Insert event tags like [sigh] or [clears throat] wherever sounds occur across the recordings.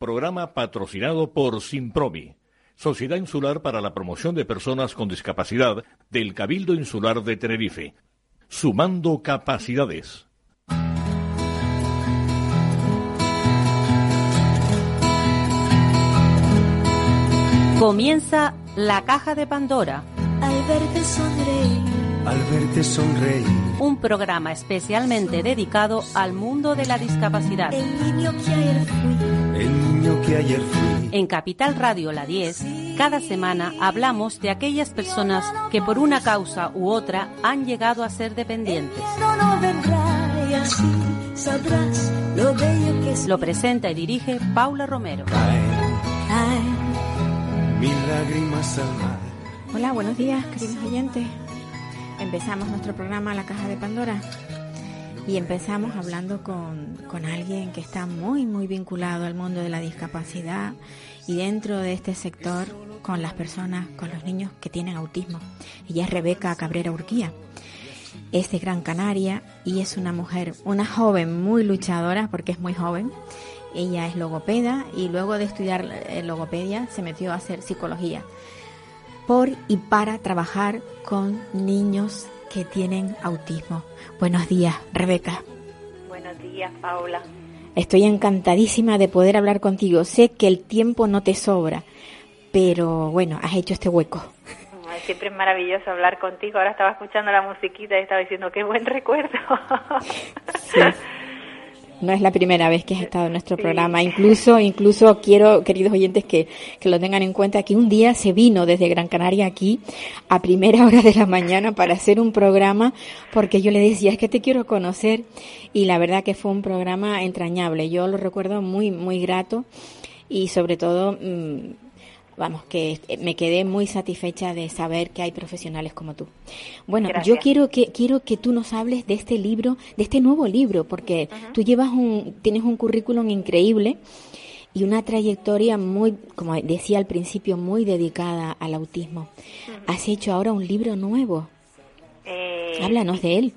Programa patrocinado por Simpromi, Sociedad Insular para la Promoción de Personas con Discapacidad del Cabildo Insular de Tenerife. Sumando capacidades. Comienza la caja de Pandora. Al verte sonreír. Al verte sonreír. Un programa especialmente dedicado al mundo de la discapacidad. El niño que ayer fui. El niño que ayer fui. En Capital Radio La 10, cada semana hablamos de aquellas personas que por una causa u otra han llegado a ser dependientes. Lo presenta y dirige Paula Romero. Hola, buenos días, queridos oyentes. Empezamos nuestro programa La Caja de Pandora y empezamos hablando con, con alguien que está muy, muy vinculado al mundo de la discapacidad y dentro de este sector con las personas, con los niños que tienen autismo. Ella es Rebeca Cabrera Urquía. Es de Gran Canaria y es una mujer, una joven muy luchadora porque es muy joven. Ella es logopeda y luego de estudiar eh, logopedia se metió a hacer psicología por y para trabajar con niños que tienen autismo. Buenos días, Rebeca. Buenos días, Paula. Estoy encantadísima de poder hablar contigo. Sé que el tiempo no te sobra, pero bueno, has hecho este hueco. Siempre es maravilloso hablar contigo. Ahora estaba escuchando la musiquita y estaba diciendo qué buen recuerdo. Sí. [laughs] No es la primera vez que has estado en nuestro Sí. programa. Incluso, incluso quiero, queridos oyentes, que, que lo tengan en cuenta que un día se vino desde Gran Canaria aquí a primera [laughs] hora de la mañana para hacer un programa porque yo le decía, es que te quiero conocer y la verdad que fue un programa entrañable. Yo lo recuerdo muy, muy grato y sobre todo, mm, vamos, que me quedé muy satisfecha de saber que hay profesionales como tú. Bueno, yo quiero que quiero que tú nos hables de este libro, de este nuevo libro, porque tú llevas un tienes un currículum increíble y una trayectoria muy, como decía al principio, muy dedicada al autismo. Has hecho ahora un libro nuevo. Eh, Háblanos de él.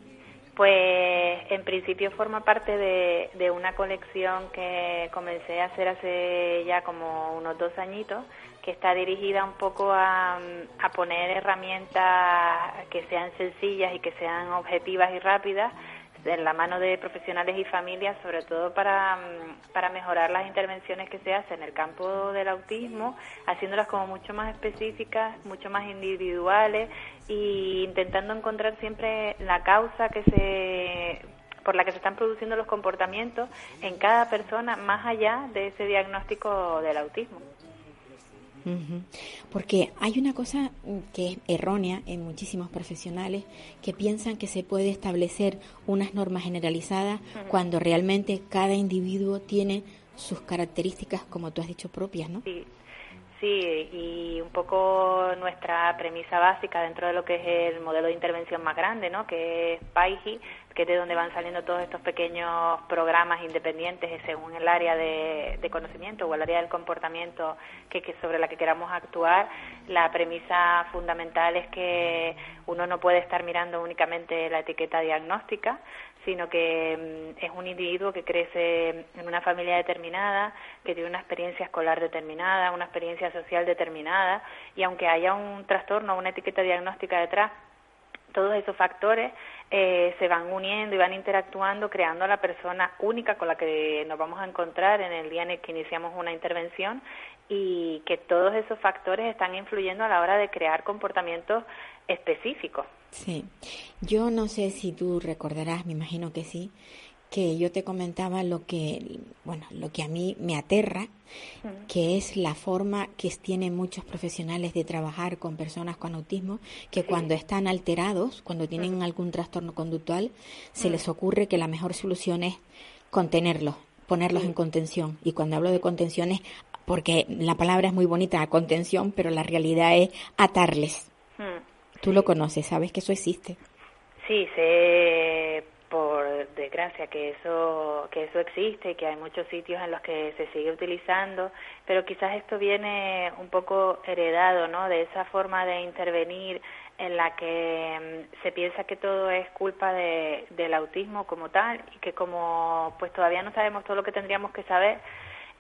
Pues en principio forma parte de, de una colección que comencé a hacer hace ya como unos dos añitos, que está dirigida un poco a, a poner herramientas que sean sencillas y que sean objetivas y rápidas en la mano de profesionales y familias, sobre todo para, para mejorar las intervenciones que se hacen en el campo del autismo, haciéndolas como mucho más específicas, mucho más individuales y intentando encontrar siempre la causa que se por la que se están produciendo los comportamientos en cada persona más allá de ese diagnóstico del autismo. Porque hay una cosa mm, que es errónea en muchísimos profesionales que piensan que se puede establecer unas normas generalizadas cuando realmente cada individuo tiene sus características, como tú has dicho, propias, ¿no? Sí, sí, y un poco nuestra premisa básica dentro de lo que es el modelo de intervención más grande, ¿no? Que es PAIGI, que es de donde van saliendo todos estos pequeños programas independientes según el área de, conocimiento o el área del comportamiento que sobre la que queramos actuar. La premisa fundamental es que uno no puede estar mirando únicamente la etiqueta diagnóstica, sino que mm, es un individuo que crece en una familia determinada, que tiene una experiencia escolar determinada, una experiencia social determinada, y aunque haya un trastorno o una etiqueta diagnóstica detrás, todos esos factores eh, se van uniendo y van interactuando, creando a la persona única con la que nos vamos a encontrar en el día en el que iniciamos una intervención y que todos esos factores están influyendo a la hora de crear comportamientos específicos. Sí. Yo no sé si tú recordarás, me imagino que sí, que yo te comentaba lo que, bueno, lo que a mí me aterra, que es la forma que tienen muchos profesionales de trabajar con personas con autismo, que cuando están alterados, cuando tienen algún trastorno conductual, se les ocurre que la mejor solución es contenerlos, ponerlos en contención. Y cuando hablo de contención es porque la palabra es muy bonita, contención, pero la realidad es atarles. Mm. Tú lo conoces, sabes que eso existe. Sí, sé por desgracia que eso que eso existe que hay muchos sitios en los que se sigue utilizando, pero quizás esto viene un poco heredado, ¿no? De esa forma de intervenir en la que mm, se piensa que todo es culpa de, del autismo como tal y que como pues todavía no sabemos todo lo que tendríamos que saber,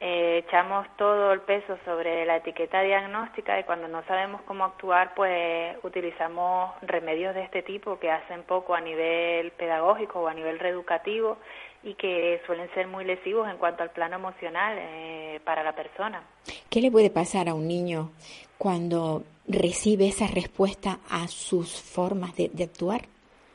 eh, echamos todo el peso sobre la etiqueta diagnóstica y cuando no sabemos cómo actuar, pues utilizamos remedios de este tipo que hacen poco a nivel pedagógico o a nivel reeducativo y que suelen ser muy lesivos en cuanto al plano emocional eh, para la persona. ¿Qué le puede pasar a un niño cuando recibe esa respuesta a sus formas de, actuar?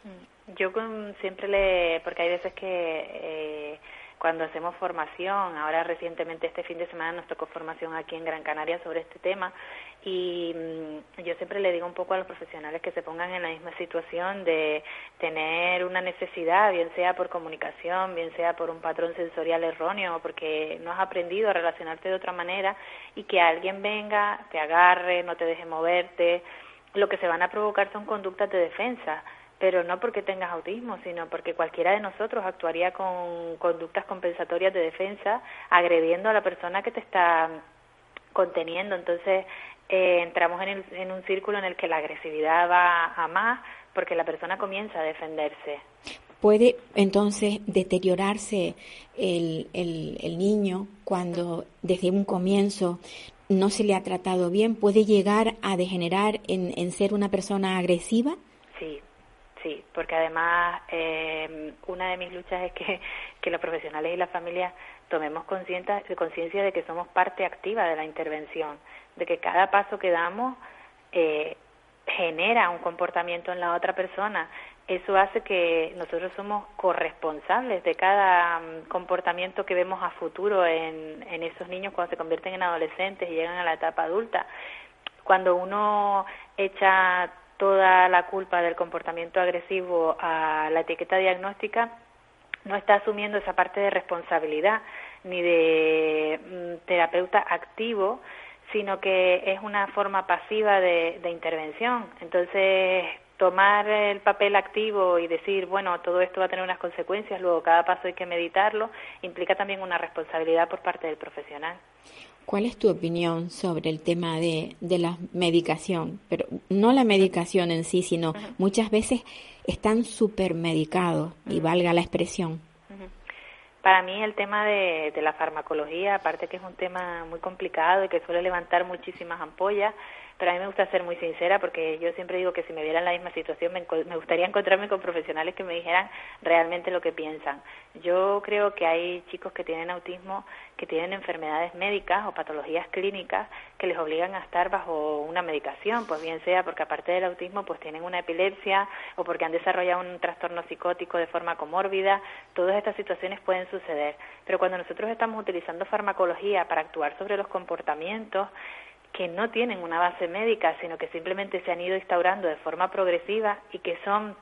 Mm, yo siempre le, porque hay veces que eh, cuando hacemos formación, ahora recientemente este fin de semana nos tocó formación aquí en Gran Canaria sobre este tema. Y mm, yo siempre le digo un poco a los profesionales que se pongan en la misma situación de tener una necesidad, bien sea por comunicación, bien sea por un patrón sensorial erróneo, porque no has aprendido a relacionarte de otra manera y que alguien venga, te agarre, no te deje moverte, lo que se van a provocar son conductas de defensa pero no porque tengas autismo, sino porque cualquiera de nosotros actuaría con conductas compensatorias de defensa, agrediendo a la persona que te está conteniendo. Entonces, eh, entramos en, en un círculo en el que la agresividad va a más porque la persona comienza a defenderse. ¿Puede entonces deteriorarse el, el, el niño cuando desde un comienzo no se le ha tratado bien? ¿Puede llegar a degenerar en, en ser una persona agresiva? Sí, Sí, porque además eh, una de mis luchas es que, [laughs] que los profesionales y la familia tomemos conciencia de que somos parte activa de la intervención, de que cada paso que damos eh, genera un comportamiento en la otra persona. Eso hace que nosotros somos corresponsables de cada mm, comportamiento que vemos a futuro en, en esos niños cuando se convierten en adolescentes y llegan a la etapa adulta. Cuando uno echa toda la culpa del comportamiento agresivo a la etiqueta diagnóstica, no está asumiendo esa parte de responsabilidad ni de mm, terapeuta activo, sino que es una forma pasiva de, de intervención. Entonces, tomar el papel activo y decir, bueno, todo esto va a tener unas consecuencias, luego cada paso hay que meditarlo, implica también una responsabilidad por parte del profesional. ¿Cuál es tu opinión sobre el tema de, de la medicación? Pero no la medicación en sí, sino muchas veces están supermedicados, y valga la expresión. Para mí el tema de, de la farmacología, aparte que es un tema muy complicado y que suele levantar muchísimas ampollas, pero a mí me gusta ser muy sincera porque yo siempre digo que si me viera en la misma situación me, me, gustaría encontrarme con profesionales que me dijeran realmente lo que piensan. Yo creo que hay chicos que tienen autismo que tienen enfermedades médicas o patologías clínicas que les obligan a estar bajo una medicación, pues bien sea porque aparte del autismo pues tienen una epilepsia o porque han desarrollado un trastorno psicótico de forma comórbida, todas estas situaciones pueden suceder. Pero cuando nosotros estamos utilizando farmacología para actuar sobre los comportamientos, que no tienen una base médica, sino que simplemente se han ido instaurando de forma progresiva y que son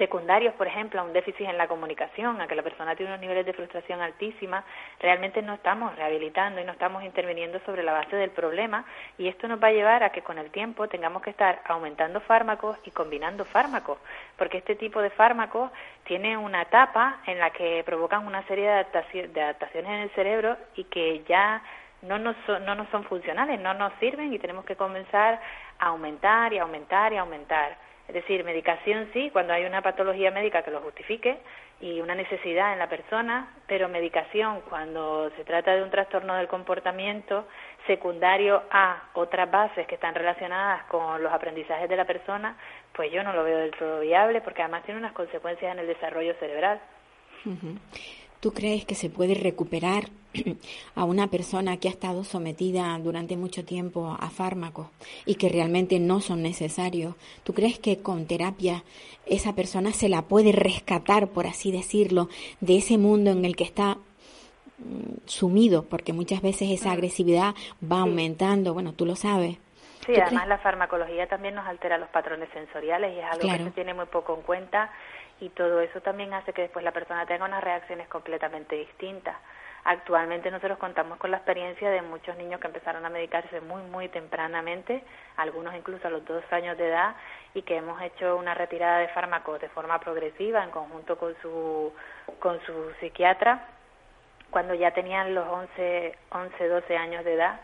secundarios, por ejemplo, a un déficit en la comunicación, a que la persona tiene unos niveles de frustración altísima, realmente no estamos rehabilitando y no estamos interviniendo sobre la base del problema y esto nos va a llevar a que con el tiempo tengamos que estar aumentando fármacos y combinando fármacos, porque este tipo de fármacos tiene una etapa en la que provocan una serie de adaptaciones en el cerebro y que ya no nos, son, no nos son funcionales, no nos sirven y tenemos que comenzar a aumentar y aumentar y aumentar. Es decir, medicación sí, cuando hay una patología médica que lo justifique y una necesidad en la persona, pero medicación cuando se trata de un trastorno del comportamiento secundario a otras bases que están relacionadas con los aprendizajes de la persona, pues yo no lo veo del todo viable porque además tiene unas consecuencias en el desarrollo cerebral. ¿Tú crees que se puede recuperar [clears throat] a una persona que ha estado sometida durante mucho tiempo a fármacos y que realmente no son necesarios? ¿Tú crees que con terapia esa persona se la puede rescatar, por así decirlo, de ese mundo en el que está mm, sumido? Porque muchas veces esa agresividad va aumentando, bueno, tú lo sabes. Sí, además la farmacología también nos altera los patrones sensoriales y es algo que se tiene muy poco en cuenta y todo eso también hace que después la persona tenga unas reacciones completamente distintas. Actualmente nosotros contamos con la experiencia de muchos niños que empezaron a medicarse muy, muy tempranamente, algunos incluso a los dos años de edad, y que hemos hecho una retirada de fármacos de forma progresiva en conjunto con su, con su psiquiatra, cuando ya tenían los 11, 11, 12 años de edad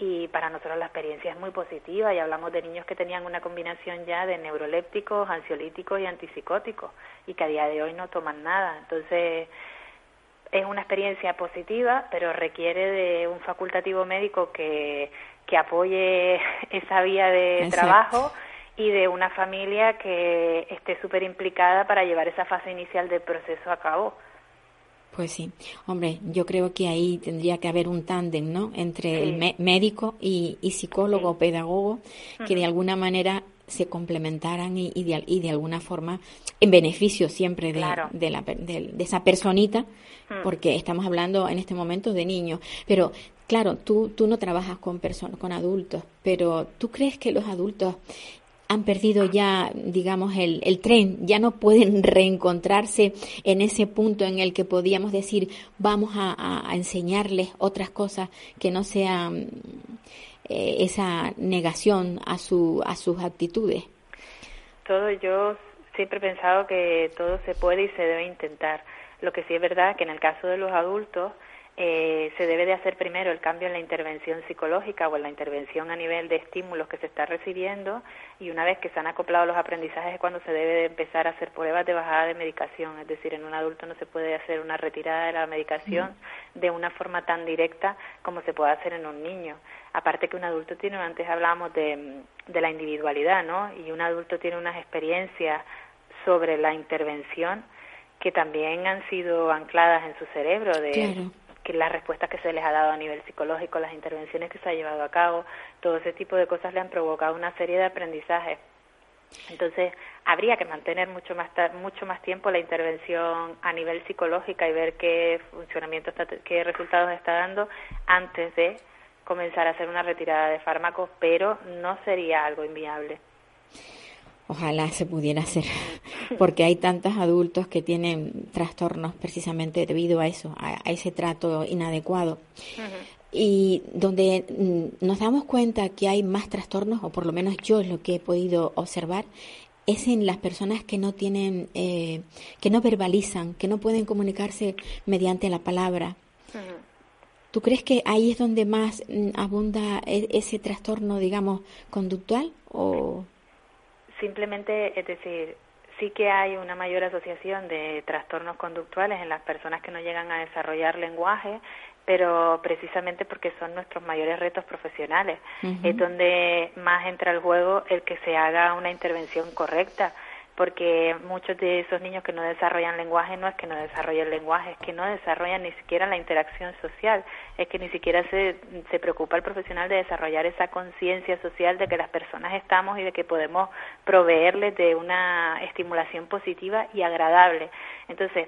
y para nosotros la experiencia es muy positiva y hablamos de niños que tenían una combinación ya de neurolépticos, ansiolíticos y antipsicóticos y que a día de hoy no toman nada. Entonces, es una experiencia positiva, pero requiere de un facultativo médico que, que apoye [laughs] esa vía de trabajo y de una familia que esté súper implicada para llevar esa fase inicial del proceso a cabo. Pues sí, hombre, yo creo que ahí tendría que haber un tándem, ¿no? Entre el médico y, psicólogo o pedagogo, que de alguna manera se complementaran y, y, de, y, de, alguna forma en beneficio siempre de, de, la, de, esa personita, porque estamos hablando en este momento de niños. Pero claro, tú, tú no trabajas con personas, con adultos, pero ¿tú crees que los adultos han perdido ya, digamos, el, tren, ya no pueden [laughs] reencontrarse en ese punto en el que podíamos decir, vamos a, enseñarles otras cosas que no sean eh, esa negación a, su, a sus actitudes. Todo, yo siempre he pensado que todo se puede y se debe intentar. Lo que sí es verdad que en el caso de los adultos, eh, se debe de hacer primero el cambio en la intervención psicológica o en la intervención a nivel de estímulos que se está recibiendo y una vez que se han acoplado los aprendizajes es cuando se debe de empezar a hacer pruebas de bajada de medicación, es decir, en un adulto no se puede hacer una retirada de la medicación de una forma tan directa como se puede hacer en un niño. Aparte que un adulto tiene, antes hablábamos de, de la individualidad, ¿no? Y un adulto tiene unas experiencias sobre la intervención que también han sido ancladas en su cerebro de que las respuestas que se les ha dado a nivel psicológico, las intervenciones que se ha llevado a cabo, todo ese tipo de cosas le han provocado una serie de aprendizajes. Entonces, habría que mantener mucho más mucho más tiempo la intervención a nivel psicológica y ver qué funcionamiento qué resultados está dando antes de comenzar a hacer una retirada de fármacos, pero no sería algo inviable. Ojalá se pudiera hacer, [laughs] porque hay tantos adultos que tienen trastornos precisamente debido a eso, a, ese trato inadecuado. Y donde mm, nos damos cuenta que hay más trastornos, o por lo menos yo es lo que he podido observar, es en las personas que no tienen, eh, que no verbalizan, que no pueden comunicarse mediante la palabra. ¿Tú crees que ahí es donde más mm, abunda e, ese trastorno, digamos, conductual? o Simplemente, es decir, sí que hay una mayor asociación de trastornos conductuales en las personas que no llegan a desarrollar lenguaje, pero precisamente porque son nuestros mayores retos profesionales. Es donde más entra el juego el que se haga una intervención correcta porque muchos de esos niños que no desarrollan lenguaje no es que no desarrollen lenguaje, es que no desarrollan ni siquiera la interacción social, es que ni siquiera se, se preocupa el profesional de desarrollar esa conciencia social de que las personas estamos y de que podemos proveerles de una estimulación positiva y agradable. Entonces,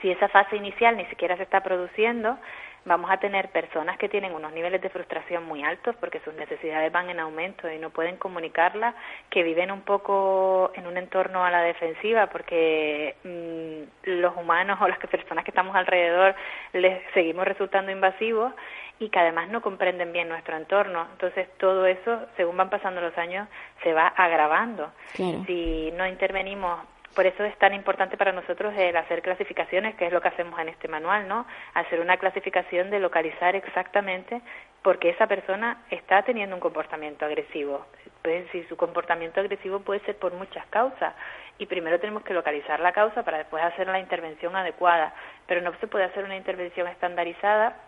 si esa fase inicial ni siquiera se está produciendo, vamos a tener personas que tienen unos niveles de frustración muy altos porque sus necesidades van en aumento y no pueden comunicarla, que viven un poco en un entorno a la defensiva porque mm, los humanos [laughs] o las personas que estamos alrededor les seguimos resultando invasivos y que además no comprenden bien nuestro entorno. Entonces todo eso, según van pasando los años, se va agravando. Si no intervenimos por eso es tan importante para nosotros el hacer clasificaciones, que es lo que hacemos en este manual, ¿no? Hacer una clasificación de localizar exactamente por qué esa persona está teniendo un comportamiento agresivo. Pues, si su comportamiento agresivo puede ser por muchas causas y primero tenemos que localizar la causa para después hacer la intervención adecuada, pero no se puede hacer una intervención estandarizada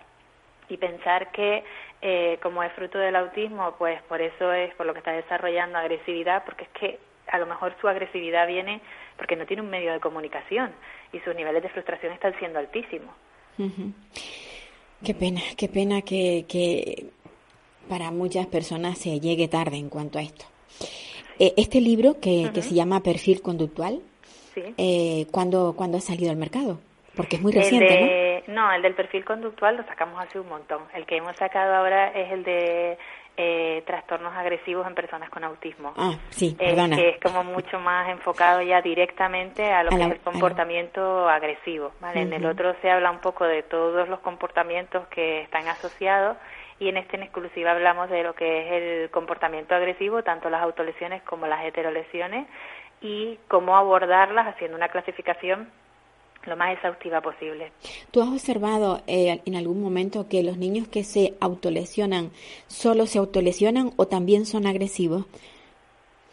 y pensar que eh, como es fruto del autismo, pues por eso es por lo que está desarrollando agresividad, porque es que a lo mejor su agresividad viene porque no tiene un medio de comunicación y sus niveles de frustración están siendo altísimos. Qué pena, qué pena que, que, para muchas personas se llegue tarde en cuanto a esto. Eh, este libro que, que, se llama Perfil Conductual, eh, ¿cuándo, ha salido al mercado? Porque es muy reciente, ¿no? No, el del perfil conductual lo sacamos hace un montón. El que hemos sacado ahora es el de eh, trastornos agresivos en personas con autismo. Ah, sí, eh, que es como mucho más enfocado ya directamente a lo que es el comportamiento agresivo. ¿vale? En el otro se habla un poco de todos los comportamientos que están asociados y en este en exclusiva hablamos de lo que es el comportamiento agresivo, tanto las autolesiones como las heterolesiones y cómo abordarlas haciendo una clasificación lo más exhaustiva posible. ¿Tú has observado eh, en algún momento que los niños que se autolesionan solo se autolesionan o también son agresivos?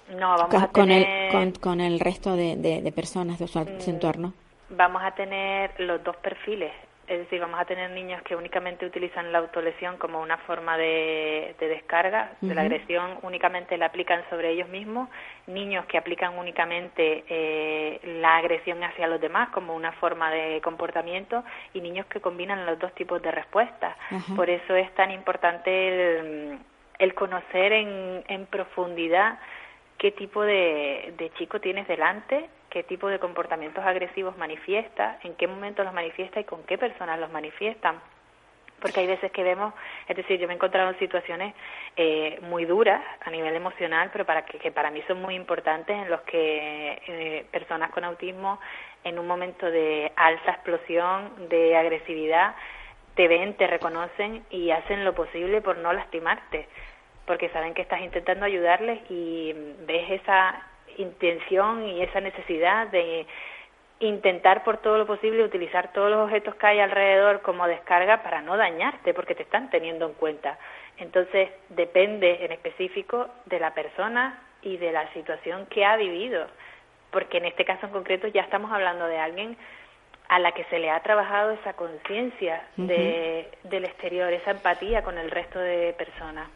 No, vamos con, a tener... el, con, el resto de, de, personas de su, mm, entorno. Vamos a tener los dos perfiles. Es decir, vamos a tener niños que únicamente utilizan la autolesión como una forma de, descarga de la agresión, únicamente la aplican sobre ellos mismos, niños que aplican únicamente eh, la agresión hacia los demás como una forma de comportamiento y niños que combinan los dos tipos de respuestas. Por eso es tan importante el, conocer en, en profundidad qué tipo de, de chico tienes delante qué tipo de comportamientos agresivos manifiesta, en qué momentos los manifiesta y con qué personas los manifiestan. Porque hay veces que vemos, es decir, yo me he encontrado en situaciones eh, muy duras a nivel emocional, pero para que, para mí son muy importantes, en los que eh, personas con autismo, en un momento de alta explosión, de agresividad, te ven, te reconocen y hacen lo posible por no lastimarte, porque saben que estás intentando ayudarles y ves esa intención y esa necesidad de intentar por todo lo posible utilizar todos los objetos que hay alrededor como descarga para no dañarte porque te están teniendo en cuenta. Entonces depende en específico de la persona y de la situación que ha vivido, porque en este caso en concreto ya estamos hablando de alguien a la que se le ha trabajado esa conciencia de, del exterior, esa empatía con el resto de personas.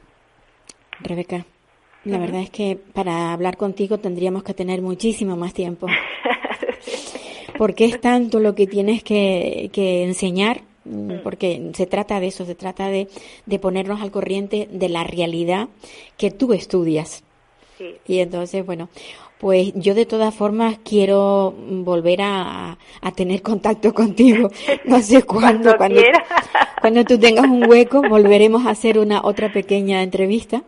Rebeca. La verdad es que para hablar contigo tendríamos que tener muchísimo más tiempo. [laughs] Porque es tanto lo que tienes que, enseñar, mm, porque se trata de eso, se trata de, de ponernos al corriente de la realidad que tú estudias. Y entonces, bueno, pues yo de todas formas quiero volver a, tener contacto contigo. [laughs] No sé cuándo, cuando, cuando, tú tengas un hueco, volveremos a hacer una otra pequeña entrevista.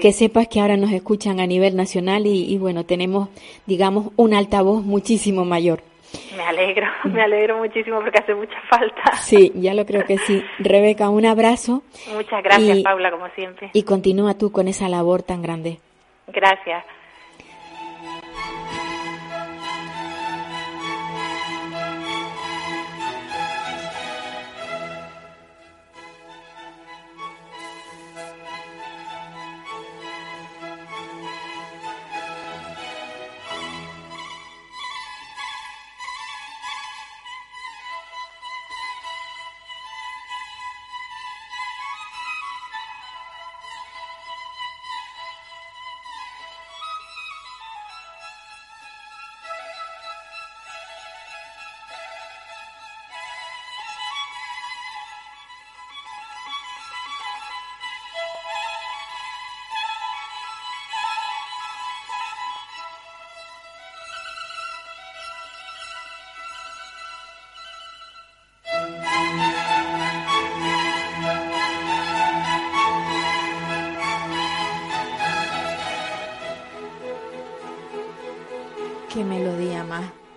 Que sepas que ahora nos escuchan a nivel nacional y, y bueno, tenemos, digamos, un altavoz muchísimo mayor. Me alegro, [laughs] me alegro muchísimo porque hace mucha falta. Sí, ya lo creo que sí. Rebeca, un abrazo. Muchas gracias, Paula, como siempre. Y continúa tú con esa labor tan grande. Gracias.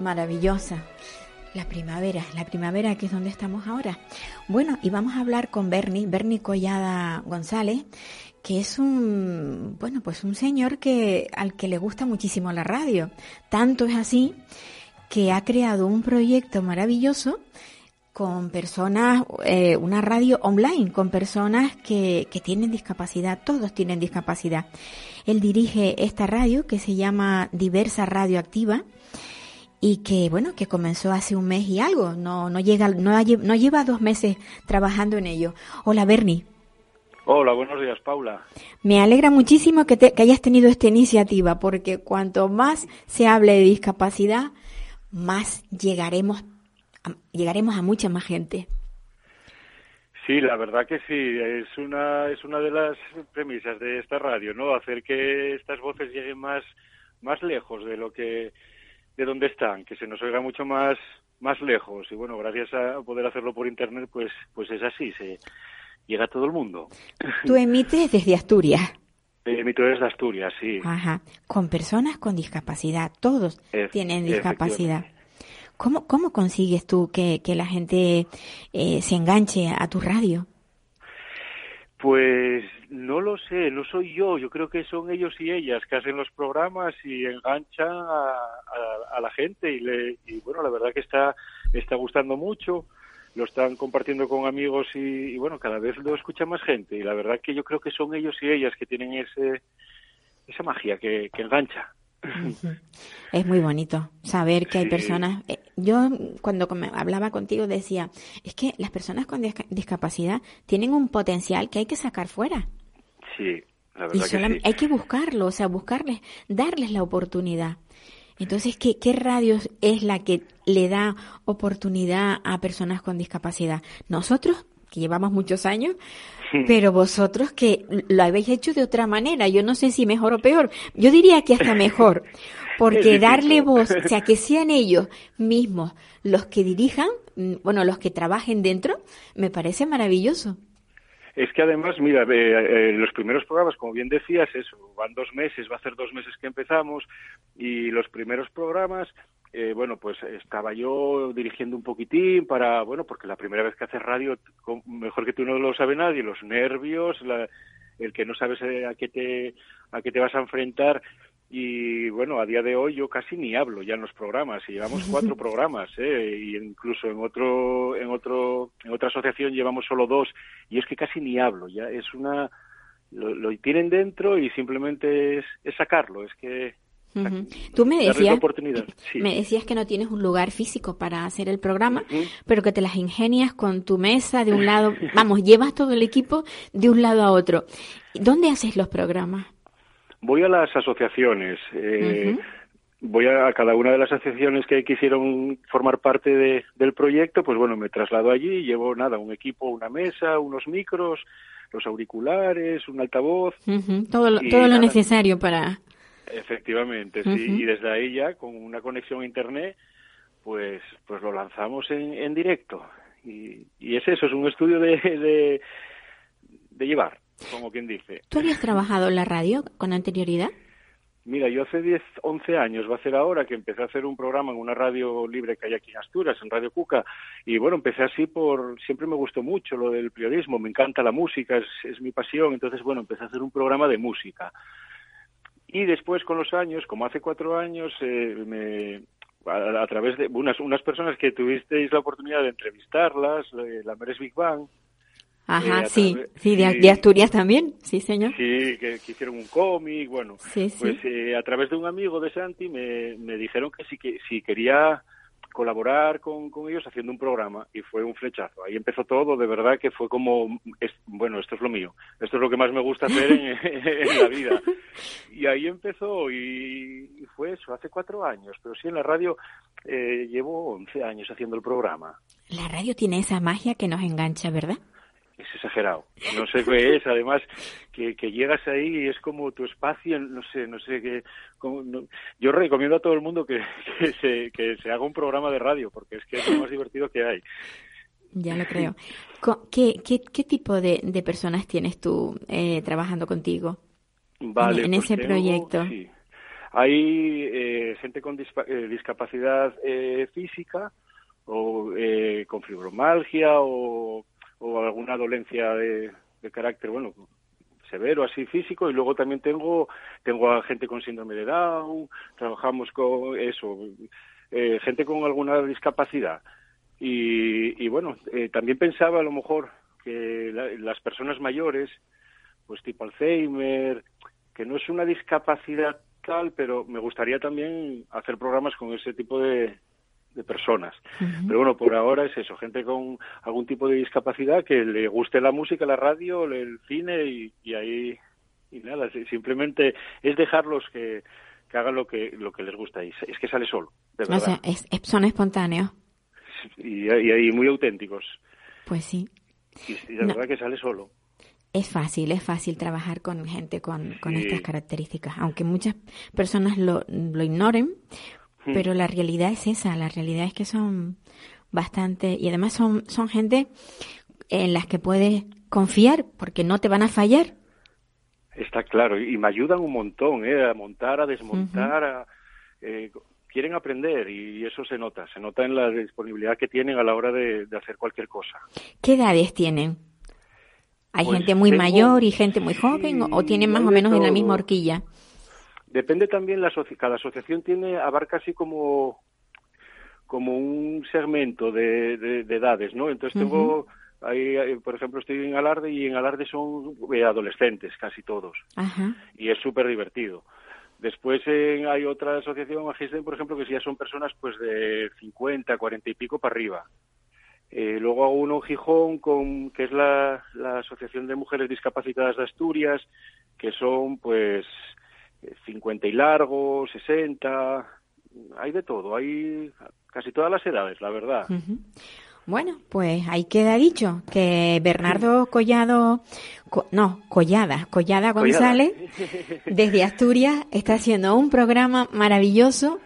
Maravillosa. La primavera, la primavera que es donde estamos ahora. Bueno, y vamos a hablar con Bernie, Bernie Collada González, que es un, bueno, pues un señor que, al que le gusta muchísimo la radio. Tanto es así que ha creado un proyecto maravilloso con personas, eh, una radio online, con personas que, que tienen discapacidad, todos tienen discapacidad. Él dirige esta radio que se llama Diversa Radioactiva y que bueno que comenzó hace un mes y algo. No no llega no, no lleva dos meses trabajando en ello. Hola Bernie. Hola buenos días Paula. Me alegra muchísimo que, que hayas tenido esta iniciativa porque cuanto más se hable de discapacidad más llegaremos llegaremos a mucha más gente. Sí, la verdad que sí, es una, es una de las premisas de esta radio, ¿no? Hacer que estas voces lleguen más, más lejos de lo que, de donde están, que se nos oiga mucho más, más lejos. Y bueno, gracias a poder hacerlo por internet, pues, pues es así, se llega a todo el mundo. Tú emites desde Asturias. Emito desde Asturias, sí. Ajá. Con personas con discapacidad, todos tienen discapacidad. ¿Cómo, cómo consigues tú que, que la gente eh, se enganche a tu radio? Pues no lo sé, no soy yo, yo creo que son ellos y ellas que hacen los programas y enganchan a, la gente y, le, y bueno, la verdad que está, está gustando mucho, lo están compartiendo con amigos y, y, bueno, cada vez lo escucha más gente y la verdad que yo creo que son ellos y ellas que tienen ese, esa magia que, que engancha. [laughs] Es muy bonito saber que hay personas. eh, Yo cuando hablaba contigo decía, es que las personas con disca- discapacidad tienen un potencial que hay que sacar fuera. Sí, la Y verdad que solam- sí. hay que buscarlo, o sea, buscarles, darles la oportunidad. Entonces, ¿qué, ¿qué radio es la que le da oportunidad a personas con discapacidad? Nosotros, que llevamos muchos años, [laughs] pero vosotros que lo habéis hecho de otra manera, yo no sé si mejor o peor, yo diría que hasta mejor, [laughs] porque darle voz, o sea, que [laughs] sean ellos mismos los que dirijan, mm, bueno, los que trabajen dentro, me parece maravilloso. Es que además, mira, eh, eh, los primeros programas, como bien decías, eso, van dos meses, va a ser dos meses que empezamos, y los primeros programas, eh, bueno, pues estaba yo dirigiendo un poquitín para, bueno, porque la primera vez que haces radio, mejor que tú no lo sabe nadie, los nervios, la- el que no sabes eh, a qué te a qué te vas a enfrentar y bueno a día de hoy yo casi ni hablo ya en los programas y llevamos [laughs] cuatro programas ¿eh? y incluso en otro en otro en otra asociación llevamos solo dos y es que casi ni hablo ya es una lo, lo tienen dentro y simplemente es, es sacarlo es que Tú me decías, oportunidad sí. me decías que no tienes un lugar físico para hacer el programa, pero que te las ingenias con tu mesa de un lado, [laughs] vamos, llevas todo el equipo de un lado a otro. ¿Dónde haces los programas? Voy a las asociaciones. eh. Voy a cada una de las asociaciones que quisieron formar parte de- del proyecto, pues bueno, me traslado allí, llevo nada, un equipo, una mesa, unos micros, los auriculares, un altavoz, Todo, lo, todo lo necesario para... efectivamente, sí, y desde ahí ya, con una conexión a internet, pues, pues lo lanzamos en, en directo. Y, y es eso, es un estudio de, de, de llevar, como quien dice. ¿Tú habías trabajado en la radio con anterioridad? Mira, yo hace 10, 11 años, va a ser ahora, que empecé a hacer un programa en una radio libre que hay aquí en Asturias, en Radio Cuca, y bueno, empecé así por, siempre me gustó mucho lo del periodismo, me encanta la música, es, es mi pasión, entonces bueno, empecé a hacer un programa de música. Y después con los años, como hace cuatro años, eh, me, a, a través de unas, unas personas que tuvisteis la oportunidad de entrevistarlas, eh, la Meres Big Bang, Ajá, Eh, sí, sí, de, Asturias también, sí, señor. Sí, que, que hicieron un cómic, bueno, Sí, sí. pues eh, a través de un amigo de Santi me, me dijeron que si, que si quería colaborar con, ellos haciendo un programa y fue un flechazo. Ahí empezó todo, de verdad que fue como, es- bueno, esto es lo mío, esto es lo que más me gusta hacer en, [laughs] la vida. Y ahí empezó y, y fue eso, hace cuatro años, pero sí en la radio eh, llevo 11 años haciendo el programa. La radio tiene esa magia que nos engancha, ¿verdad? Es exagerado. No sé qué es, además, que, que llegas ahí y es como tu espacio, no sé, no sé qué. no- Yo recomiendo a todo el mundo que, que, se, que se haga un programa de radio, porque es que es lo más divertido que hay. Ya lo creo. ¿Qué, qué, qué tipo de, de personas tienes tú eh, trabajando contigo? Vale, en pues ese tengo- proyecto. sí. Hay eh, gente con dispa- eh, discapacidad eh, física o eh, con fibromalgia o, o alguna dolencia de, carácter, bueno, severo así físico y luego también tengo tengo a gente con síndrome de Down, trabajamos con eso, eh, gente con alguna discapacidad. Y, y bueno, eh, también pensaba a lo mejor que la- las personas mayores, pues tipo Alzheimer, que no es una discapacidad tal, pero me gustaría también hacer programas con ese tipo de, de personas. Pero bueno, por ahora es eso, gente con algún tipo de discapacidad que le guste la música, la radio, el cine y, y ahí y nada, si- simplemente es dejarlos que, que hagan lo que lo que les gusta y es que sale solo, de O verdad. sea, es, son espontáneos. y, y, y muy auténticos. Pues sí. Y, y de No. verdad que sale solo. Es fácil, es fácil trabajar con gente con, con Sí. estas características, aunque muchas personas lo, lo ignoren, Hmm. pero la realidad es esa, la realidad es que son bastante, y además son, son gente en las que puedes confiar porque no te van a fallar. Está claro, y me ayudan un montón, ¿eh? A montar, a desmontar, a, eh, quieren aprender y eso se nota, se nota en la disponibilidad que tienen a la hora de, de hacer cualquier cosa. ¿Qué edades tienen? ¿Hay Pues gente muy tengo- mayor y gente muy joven o, o tienen más o menos en la misma horquilla? Depende también, la cada asociación tiene, abarca así como, como un segmento de, de- de edades, ¿no? Entonces tengo, ahí, por ejemplo, estoy en Alarde y en Alarde son eh, adolescentes, casi todos. Y es súper divertido. Después eh, hay otra asociación, Magisten, por ejemplo, que ya son personas pues de 50, 40 y pico para arriba. Eh, luego hago uno en Gijón, con, que es la, la Asociación de Mujeres Discapacitadas de Asturias, que son pues 50 y largo, 60, hay de todo, hay casi todas las edades, la verdad. Bueno, pues ahí queda dicho que Bernardo Collado, no, Collada, Collada. González, desde Asturias, está haciendo un programa maravilloso.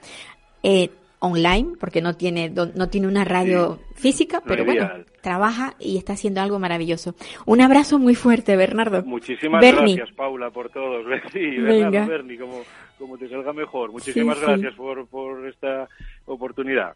Eh, online, porque no tiene, no tiene una radio física, pero bueno, trabaja y está haciendo algo maravilloso. Un abrazo muy fuerte, Bernardo. Muchísimas gracias, Paula, por todos. [laughs] Sí, Bernardo, Berni, como, como te salga mejor. Muchísimas gracias Por, por esta oportunidad.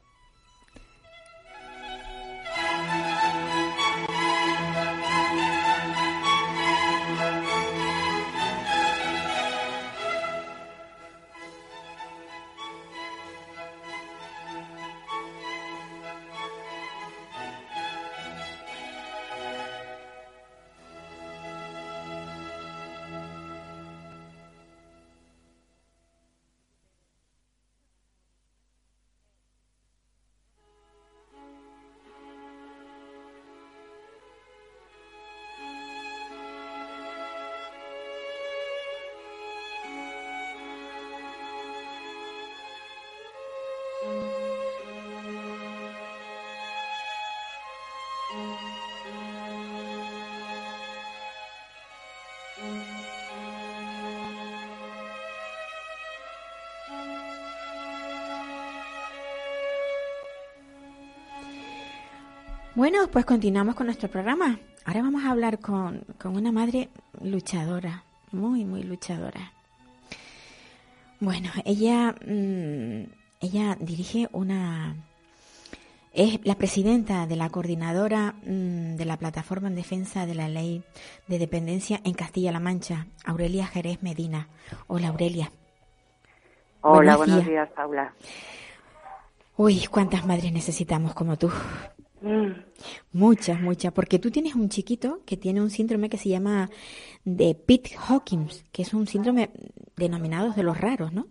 Bueno, pues continuamos con nuestro programa. Ahora vamos a hablar con, una madre luchadora, muy, muy luchadora. Bueno, ella, mm, ella dirige una... Es la presidenta de la coordinadora mm, de la Plataforma en Defensa de la Ley de Dependencia en Castilla-La Mancha, Aurelia Jerez Medina. Hola, Aurelia. Hola, buenos días, Paula. Uy, cuántas madres necesitamos como tú. Mm. Muchas, muchas, porque tú tienes un chiquito que tiene un síndrome que se llama de Pitt Hawkins, que es un síndrome denominado de los raros, ¿no?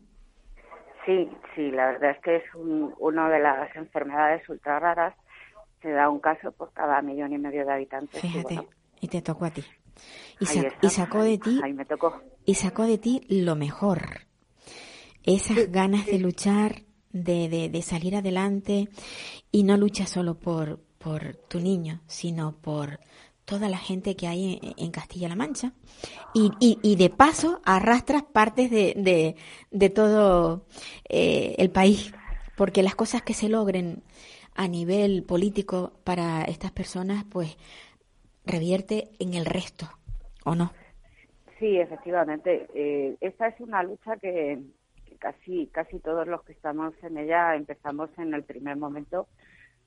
Sí, sí, la verdad es que es una de las enfermedades ultra raras. Se da un caso por cada millón y medio de habitantes. Fíjate, y, te tocó a ti. Y, sacó de ti. Ahí me tocó. Y sacó de ti lo mejor. Esas ganas de luchar, de, de, de, salir adelante y no lucha solo por, por tu niño, sino por toda la gente que hay en, Castilla-La Mancha. Y, y, de paso arrastras partes de, de, todo eh, el país, porque las cosas que se logren a nivel político para estas personas, pues revierte en el resto, ¿o no? Sí, efectivamente. Eh, esta es una lucha que, casi, casi todos los que estamos en ella empezamos en el primer momento,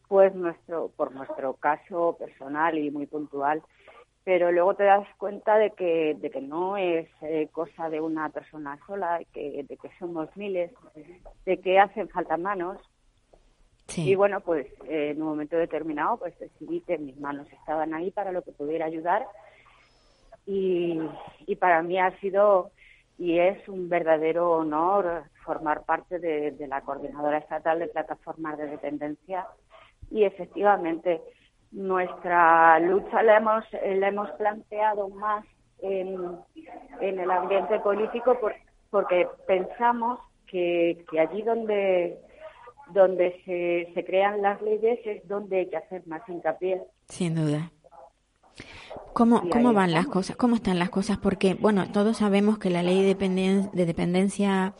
pues nuestro, por nuestro caso personal y muy puntual, pero luego te das cuenta de que, de que no es eh, cosa de una persona sola, que, de que somos miles, de que hacen falta manos. Y bueno, pues eh, en un momento determinado, pues decidí que mis manos estaban ahí para lo que pudiera ayudar. Y, y para mí ha sido y es un verdadero honor formar parte de, la Coordinadora Estatal de Plataformas de Dependencia y efectivamente nuestra lucha la hemos, la hemos planteado más en, en el ambiente político porque pensamos que, que allí donde donde se, se crean las leyes es donde hay que hacer más hincapié. Sin duda. ¿Cómo, cómo van las cosas? ¿Cómo están las cosas? Porque, bueno, todos sabemos que la ley de, de dependencia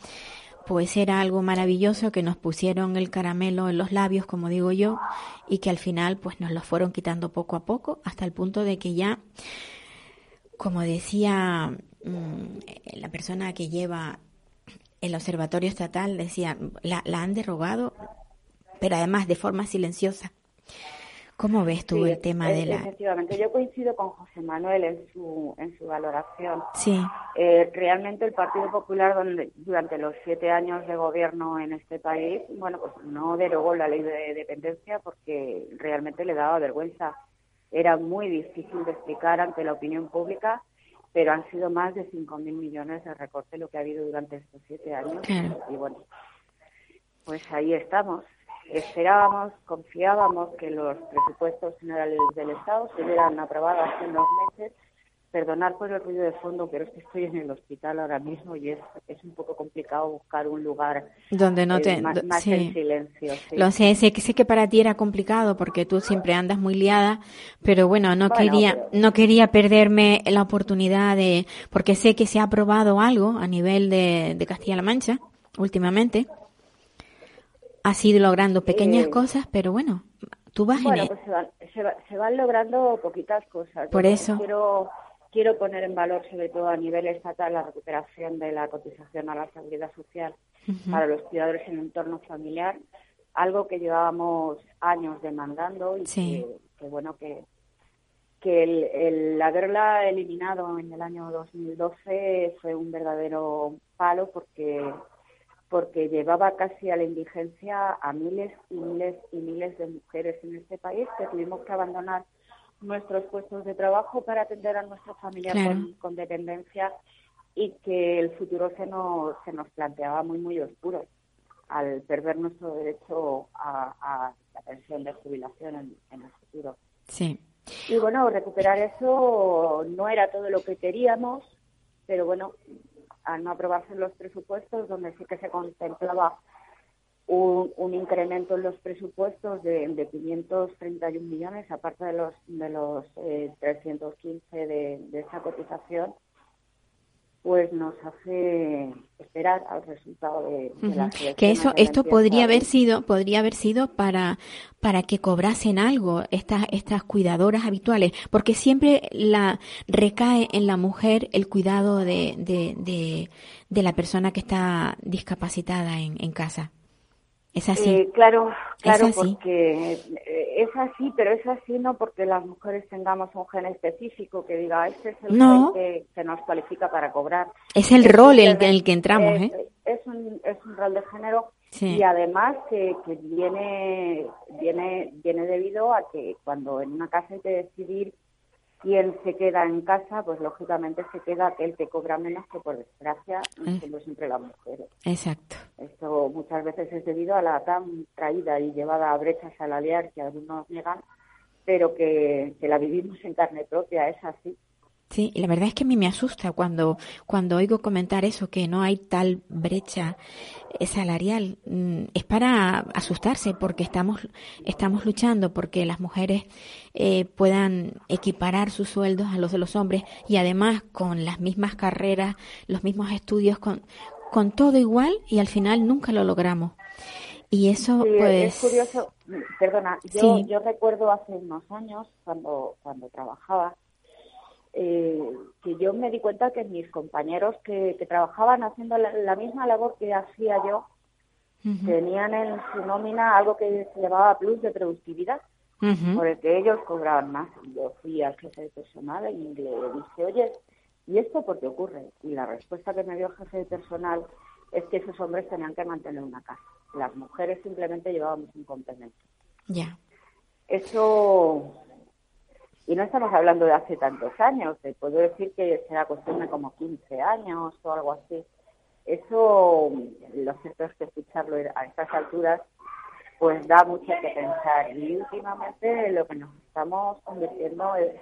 pues era algo maravilloso que nos pusieron el caramelo en los labios, como digo yo, y que al final pues nos lo fueron quitando poco a poco hasta el punto de que ya, como decía mm, la persona que lleva el observatorio estatal, decía, la, la han derogado, pero además de forma silenciosa. ¿Cómo ves tú el tema de la...? Efectivamente, yo coincido con José Manuel en su, en su valoración. Sí. Eh, realmente el Partido Popular donde, durante los siete años de gobierno en este país, bueno, pues no derogó la ley de dependencia porque realmente le daba vergüenza. Era muy difícil de explicar ante la opinión pública pero han sido más de 5.000 millones de recorte lo que ha habido durante estos siete años. Y bueno, pues ahí estamos. Esperábamos, confiábamos que los presupuestos generales del Estado se hubieran aprobado hace unos meses Perdonar por el ruido de fondo, pero es que estoy en el hospital ahora mismo y es, es un poco complicado buscar un lugar donde no te eh, más, en silencio. Lo sé, sé que sé que para ti era complicado porque tú siempre andas muy liada, pero bueno, no quería no quería perderme la oportunidad de porque sé que se ha aprobado algo a nivel de, de Castilla-La Mancha últimamente. Has ido logrando pequeñas Eh, cosas, pero bueno, tú vas Bueno, en pues se van, se, va- se van logrando poquitas cosas. Por Yo eso. Quiero, quiero poner en valor, sobre todo a nivel estatal, la recuperación de la cotización a la seguridad social para los cuidadores en el entorno familiar, algo que llevábamos años demandando y Sí. que, que, bueno, que, que el, el haberla eliminado en el año 2012 fue un verdadero palo porque porque llevaba casi a la indigencia a miles y miles y miles de mujeres en este país que tuvimos que abandonar nuestros puestos de trabajo para atender a nuestra familia Claro. con, con dependencia y que el futuro se nos, se nos planteaba muy, muy oscuro al perder nuestro derecho a, a la pensión de jubilación en, en el futuro. Sí. Y bueno, recuperar eso no era todo lo que queríamos, pero bueno, al no aprobarse los presupuestos, donde sí que se contemplaba un, incremento en los presupuestos de, de 531 millones, aparte de los de los eh, 315 de, de esa cotización, pues nos hace esperar al resultado de, Ujú. Que eso, esto 28 podría haber sido, podría haber sido para, para que cobrasen algo estas, estas cuidadoras habituales, porque siempre la recae en la mujer el cuidado de, de, de, de la persona que está discapacitada en, en casa. Es así. Eh, claro, claro, Es así. porque eh, es así, pero es así no porque las mujeres tengamos un gen específico que diga, este es el No. gen que, que nos cualifica para cobrar. es el Es rol en el, que entramos, es, ¿eh? es un, es un rol de género Sí. y además que, que viene, viene, viene debido a que cuando en una casa hay que decidir quién se queda en casa, pues lógicamente se queda aquel que cobra menos que por desgracia Eh. somos siempre las mujeres. Exacto. Esto muchas veces es debido a la tan traída y llevada a brecha salarial que algunos niegan, pero que, que la vivimos en carne propia, es así. Sí, y la verdad es que a mí me asusta cuando, cuando oigo comentar eso, que no hay tal brecha eh, salarial. Mm, Es para asustarse porque estamos, estamos luchando porque las mujeres eh, puedan equiparar sus sueldos a los de los hombres y además con las mismas carreras, los mismos estudios, con, con todo igual y al final nunca lo logramos. Y eso, Sí, pues. es curioso, perdona, yo, Sí. yo recuerdo hace unos años, cuando, cuando trabajaba, eh, que yo me di cuenta que mis compañeros que, que trabajaban haciendo la, la misma labor que hacía yo, tenían en su nómina algo que se llamaba plus de productividad. ujú. por el que ellos cobraban más. Yo fui al jefe de personal y le dije, oye, ¿y esto por qué ocurre? Y la respuesta que me dio el jefe de personal es que esos hombres tenían que mantener una casa. Las mujeres simplemente llevábamos un complemento. Ya. Eso, y no estamos hablando de hace tantos años, puedo decir que será cuestión de como 15 años o algo así. Eso, lo cierto es que escucharlo a estas alturas, pues da mucho que pensar. Y últimamente lo que nos estamos convirtiendo es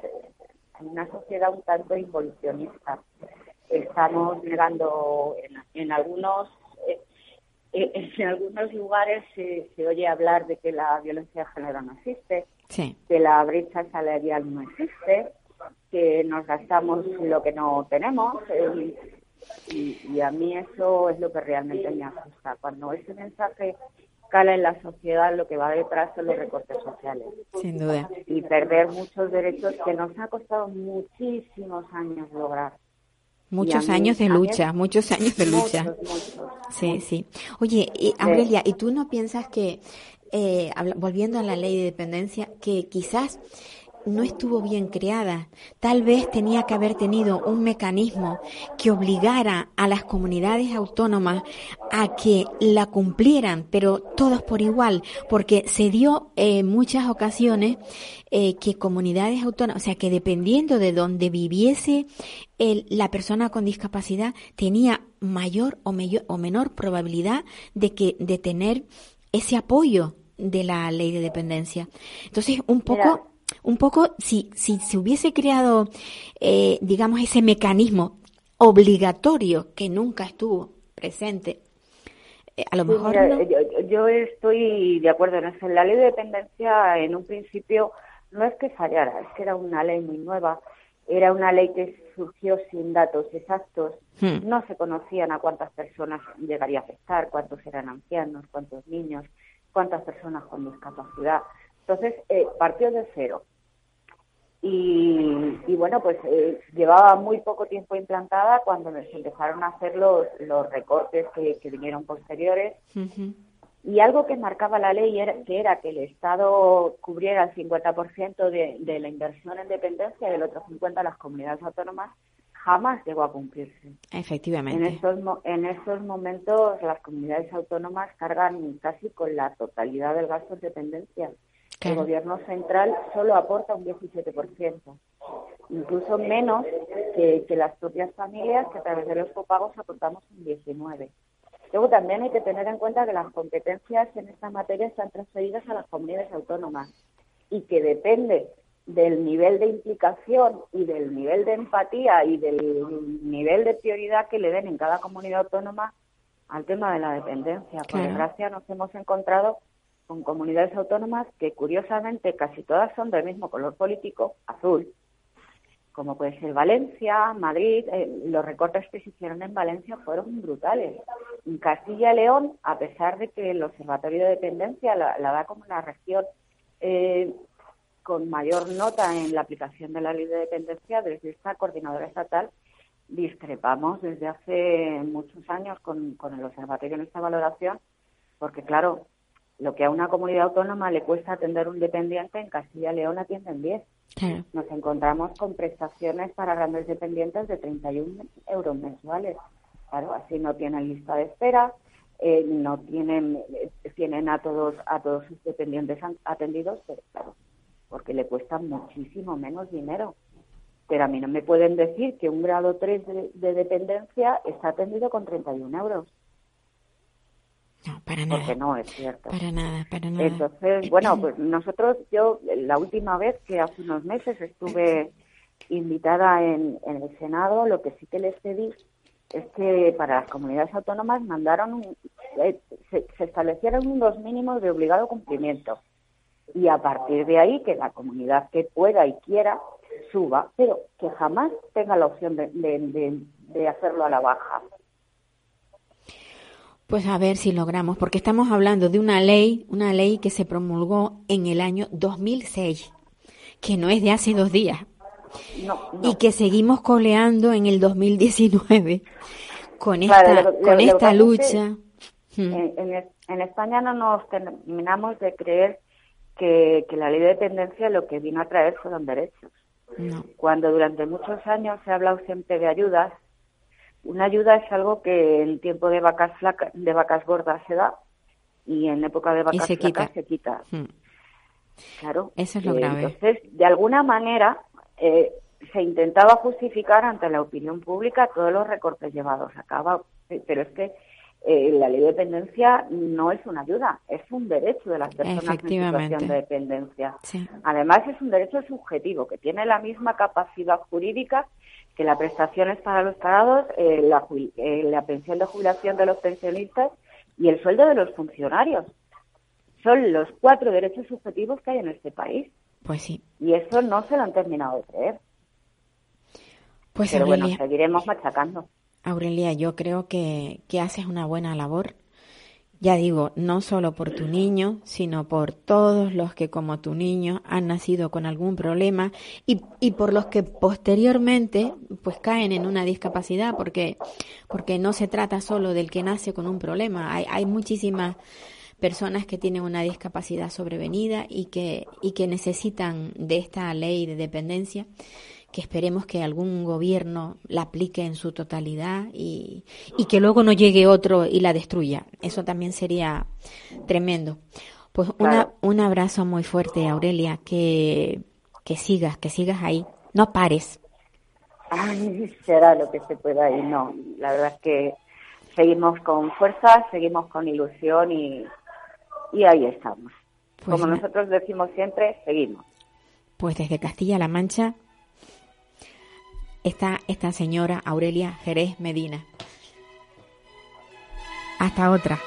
en una sociedad un tanto involucionista. Estamos llegando en, en algunos eh, en algunos lugares se, se oye hablar de que la violencia de género no existe, Sí. que la brecha salarial no existe, que nos gastamos lo que no tenemos. eh, y, y a mí eso es lo que realmente me asusta. Cuando ese mensaje cala en la sociedad, lo que va detrás son los recortes sociales. Sin duda. Y perder muchos derechos que nos ha costado muchísimos años lograr. Muchos años de lucha, muchos años de lucha. Muchos, muchos. Sí, sí. Oye, y, Aurelia, ¿y tú no piensas que, eh, volviendo a la ley de dependencia, que quizás no estuvo bien creada. Tal vez tenía que haber tenido un mecanismo que obligara a las comunidades autónomas a que la cumplieran, pero todos por igual, porque se dio en muchas ocasiones eh, que comunidades autónomas, o sea, que dependiendo de donde viviese la persona con discapacidad, tenía mayor o, mayor o menor probabilidad de que de tener ese apoyo de la ley de dependencia. Entonces, un poco, un poco, si, si se hubiese creado, eh, digamos, ese mecanismo obligatorio que nunca estuvo presente, eh, a lo mejor yo, estoy de acuerdo en eso. La ley de dependencia, en un principio, no es que fallara, es que era una ley muy nueva. Era una ley que surgió sin datos exactos. Hmm. No se conocían a cuántas personas llegaría a afectar, cuántos eran ancianos, cuántos niños cuántas personas con discapacidad. Entonces, eh, partió de cero. Y, bueno, pues eh, llevaba muy poco tiempo implantada cuando se empezaron a hacer los, los recortes que, vinieron posteriores. Y algo que marcaba la ley era que, era que el Estado cubriera el 50% de, de la inversión en dependencia y el otro 50% las comunidades autónomas jamás llegó a cumplirse. Efectivamente. En estos, en estos momentos las comunidades autónomas cargan casi con la totalidad del gasto de dependencia. El gobierno central solo aporta un 17%, incluso menos que, que, las propias familias que a través de los copagos aportamos un 19%. Luego también hay que tener en cuenta que las competencias en esta materia están transferidas a las comunidades autónomas y que depende del nivel de implicación y del nivel de empatía y del nivel de prioridad que le den en cada comunidad autónoma al tema de la dependencia. Por desgracia nos hemos encontrado con comunidades autónomas que curiosamente casi todas son del mismo color político, azul, como puede ser Valencia, Madrid, eh, los recortes que se hicieron en Valencia fueron brutales. En Castilla y León, a pesar de que el Observatorio de Dependencia la, da como una región eh, con mayor nota en la aplicación de la ley de dependencia desde esta coordinadora estatal. Discrepamos desde hace muchos años con, el observatorio en esta valoración, porque claro, lo que a una comunidad autónoma le cuesta atender un dependiente, en Castilla y León atienden 10. Nos encontramos con prestaciones para grandes dependientes de 31 euros mensuales. Claro, así no tienen lista de espera, eh, no tienen, eh, tienen a todos, a todos sus dependientes atendidos, pero claro, porque le cuesta muchísimo menos dinero. Pero a mí no me pueden decir que un grado 3 de, dependencia está atendido con 31 euros. No, para nada. Porque no es cierto. Para nada, para nada. Entonces, bueno, pues nosotros, yo la última vez que hace unos meses estuve invitada en, el Senado, lo que sí que les pedí es que para las comunidades autónomas mandaron, eh, se, se establecieron unos mínimos de obligado cumplimiento y a partir de ahí que la comunidad que pueda y quiera suba, pero que jamás tenga la opción de, hacerlo a la baja. Pues a ver si logramos, porque estamos hablando de una ley, una ley que se promulgó en el año 2006, que no es de hace dos días, y que seguimos coleando en el 2019 con esta, con esta lucha. En, en España no nos terminamos de creer que, la ley de dependencia lo que vino a traer fueron derechos. Cuando durante muchos años se ha hablado siempre de ayudas, una ayuda es algo que en tiempo de vacas flacas, de vacas gordas se da y en época de vacas flacas se quita. Hmm. Claro. Eso es lo grave. Entonces, de alguna manera, eh, se intentaba justificar ante la opinión pública todos los recortes llevados a cabo, pero es que eh, la ley de dependencia no es una ayuda, es un derecho de las personas en situación de dependencia. Además, es un derecho subjetivo que tiene la misma capacidad jurídica que la prestaciones para los parados, eh, la, eh, la pensión de jubilación de los pensionistas y el sueldo de los funcionarios. Son los cuatro derechos subjetivos que hay en este país. Pues sí. Y eso no se lo han terminado de creer. Pues Pero bueno, seguiremos machacando. Aurelia, yo creo que, que haces una buena labor. Ya digo, no solo por tu niño, sino por todos los que como tu niño han nacido con algún problema y, y por los que posteriormente pues caen en una discapacidad porque, porque no se trata solo del que nace con un problema. Hay, hay muchísimas personas que tienen una discapacidad sobrevenida y que, y que necesitan de esta ley de dependencia que esperemos que algún gobierno la aplique en su totalidad y, y que luego no llegue otro y la destruya. Eso también sería tremendo. Pues una, un abrazo muy fuerte, Aurelia, que, que sigas, que sigas ahí, no pares. Ay, será lo que se pueda y no, la verdad es que seguimos con fuerza, seguimos con ilusión y, y ahí estamos. Pues Como nosotros decimos siempre, seguimos. Pues desde Castilla-La Mancha está esta señora Aurelia Jerez Medina. Hasta otra.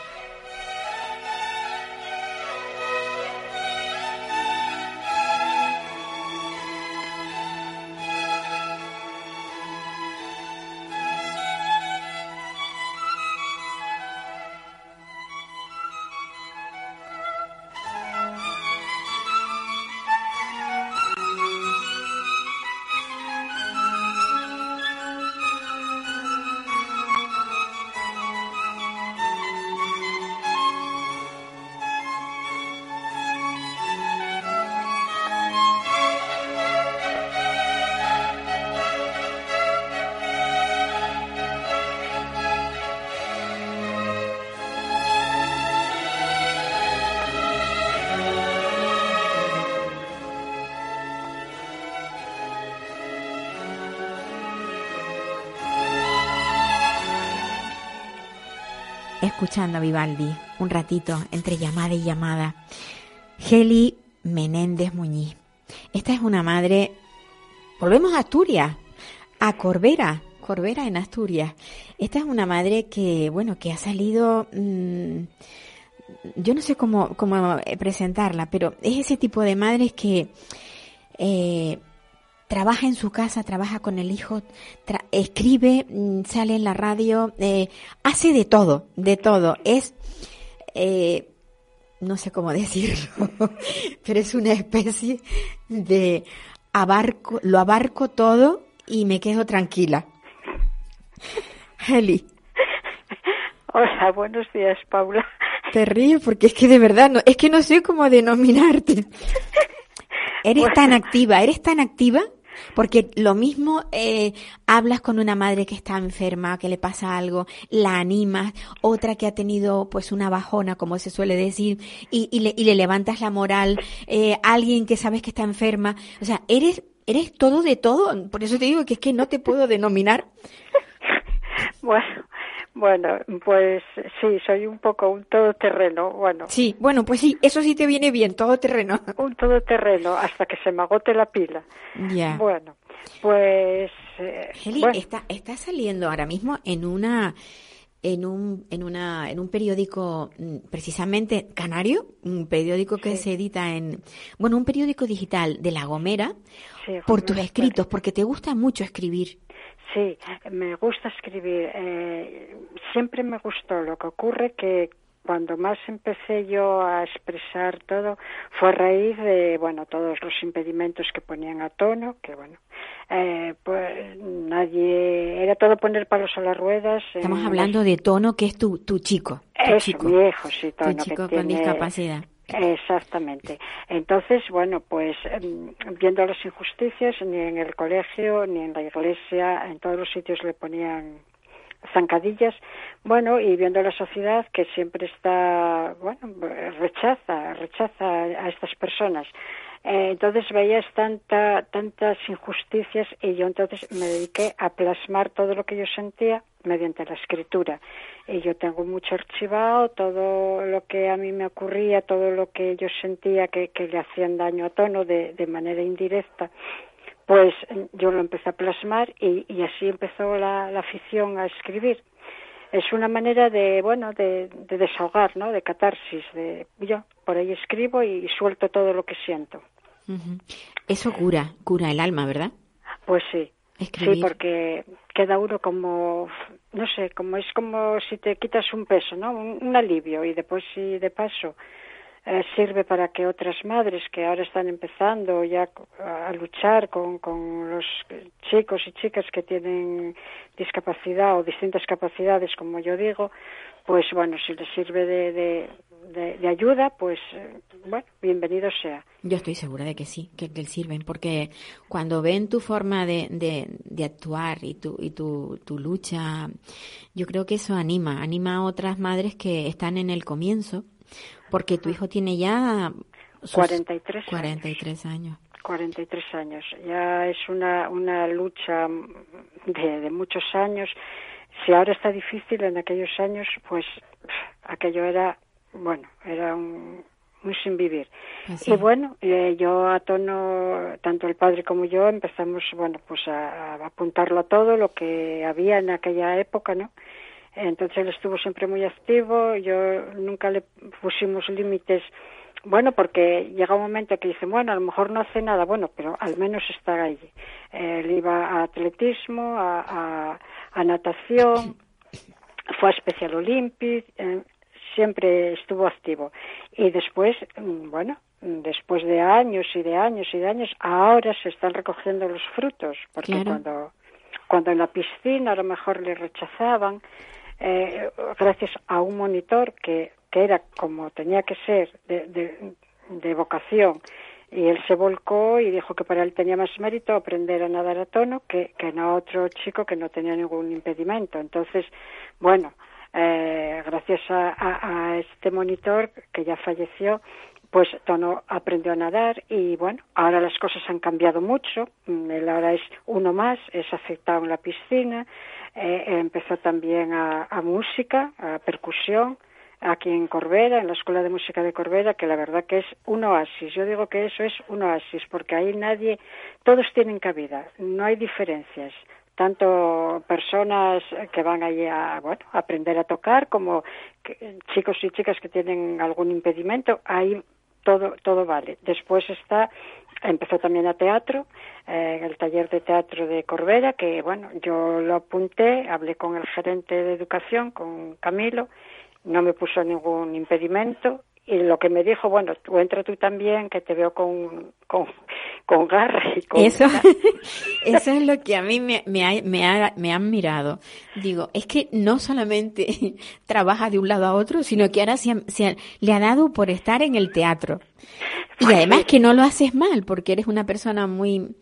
A Vivaldi un ratito entre llamada y llamada. Geli Menéndez Muñiz. Esta es una madre. Volvemos a Asturias, a Corbera, Corbera en Asturias. Esta es una madre que, bueno, que ha salido. mm, yo no sé cómo, cómo presentarla, pero es ese tipo de madres que eh, trabaja en su casa, trabaja con el hijo, tra- escribe, mm, sale en la radio, eh, hace de todo, de todo. Es, eh, no sé cómo [laughs] decirlo, pero es una especie de abarco, lo abarco todo y me quedo tranquila. Heli, Hola, buenos días, Paula. te río porque es que de verdad, no, es que no sé cómo denominarte. [laughs] Eres tan activa, eres tan activa porque lo mismo eh, hablas con una madre que está enferma, que le pasa algo, la animas, otra que ha tenido pues una bajona, como se suele decir, y, y, le, y le levantas la moral, eh, alguien que sabes que está enferma, o sea, eres eres todo de todo, por eso te digo que es que no te puedo denominar. [laughs] Bueno, bueno, pues sí, soy un poco un todoterreno, bueno, Sí, bueno, pues sí, eso sí te viene bien, todo terreno. [laughs] un todoterreno hasta que se me agote la pila. Ya. Bueno, pues eh, Heli, bueno, está, está saliendo ahora mismo en una en un en una en un periódico mm, precisamente canario, un periódico que se edita en bueno, un periódico digital de La Gomera sí, por tus escritos, porque te gusta mucho escribir. Sí, me gusta escribir. Eh, siempre me gustó. Lo que ocurre que cuando más empecé yo a expresar todo fue a raíz de, bueno, todos los impedimentos que ponían a tono, que bueno, eh, pues nadie, era todo poner palos a las ruedas. Estamos las- hablando de Tono, que es tu, tu chico. Tu Eso, chico. mi hijo, sí, tu Tono, que chico con tiene- discapacidad. Exactamente. Entonces, bueno, pues em, viendo las injusticias, ni en el colegio, ni en la iglesia, en todos los sitios le ponían zancadillas, bueno, y viendo la sociedad que siempre está, bueno, rechaza, rechaza a estas personas. Eh, entonces veías tanta, tantas injusticias y yo entonces me dediqué a plasmar todo lo que yo sentía mediante la escritura. Y yo tengo mucho archivado, todo lo que a mí me ocurría, todo lo que yo sentía que, que le hacían daño a tono de, de manera indirecta, pues yo lo empecé a plasmar y, y así empezó la, la afición a escribir. Es una manera de, bueno, de, de desahogar, ¿no? De catarsis, de yo por ahí escribo y suelto todo lo que siento. Eso cura, cura el alma, ¿verdad? Pues sí. Sí, porque queda uno como, no sé, como es como si te quitas un peso, ¿no? Un, un alivio y después si de paso eh, sirve para que otras madres que ahora están empezando ya a luchar con, con los chicos y chicas que tienen discapacidad o distintas capacidades, como yo digo, pues bueno, si les sirve de, de, de, ayuda, pues eh, bueno, bienvenido sea. Yo estoy segura de que sí, que, que sirven, porque cuando ven tu forma de, de, actuar y, tu, y tu, tu, lucha, yo creo que eso anima, anima a otras madres que están en el comienzo, porque tu hijo tiene ya... 43, 43 años. 43 años. Ya es una, una lucha de, de muchos años. Si ahora está difícil, en aquellos años, pues aquello era, bueno, era un, muy sin vivir. Y bueno, eh, yo a tono, tanto el padre como yo empezamos, bueno, pues a, a, apuntarlo a todo lo que había en aquella época, ¿no? Entonces él estuvo siempre muy activo, yo nunca le pusimos límites bueno, porque llega un momento que dice, bueno, a lo mejor no hace nada, bueno, pero al menos está allí. Él iba a atletismo, a, a, natación, fue a Special Olympics, eh, siempre estuvo activo. Y después, mm, bueno, después de años y de años y de años, ahora se están recogiendo los frutos, porque cuando, cuando en la piscina a lo mejor le rechazaban, eh, gracias a un monitor que que era como tenía que ser de, de, vocación y él se volcó y dijo que para él tenía más mérito aprender a nadar a tono que, que no otro chico que no tenía ningún impedimento. Entonces, bueno, eh, gracias a, a, este monitor que ya falleció, pues Tono aprendió a nadar y bueno, ahora las cosas han cambiado mucho. Él ahora es uno más, es aceptado en la piscina, eh, empezó también a, a música, a percusión, aquí en Corbera, en la Escuela de Música de Corbera, que la verdad que es un oasis. Yo digo que eso es un oasis, porque ahí nadie, todos tienen cabida, no hay diferencias. Tanto personas que van allí a, bueno, aprender a tocar, como chicos y chicas que tienen algún impedimento, ahí todo, todo vale. Después está empezó también a teatro, eh, el taller de teatro de Corbera, que bueno, yo lo apunté, hablé con el gerente de educación, con Camilo, no me puso ningún impedimento y lo que me dijo, bueno, tú entra tú también, que te veo con, con, con garra y con... Eso, [laughs] eso es lo que a mí me, me, ha, me, ha, me han mirado. Digo, es que no solamente [laughs] trabaja de un lado a otro, sino que ahora se, se le ha dado por estar en el teatro. Y pues además que no lo haces mal, porque eres una persona muy,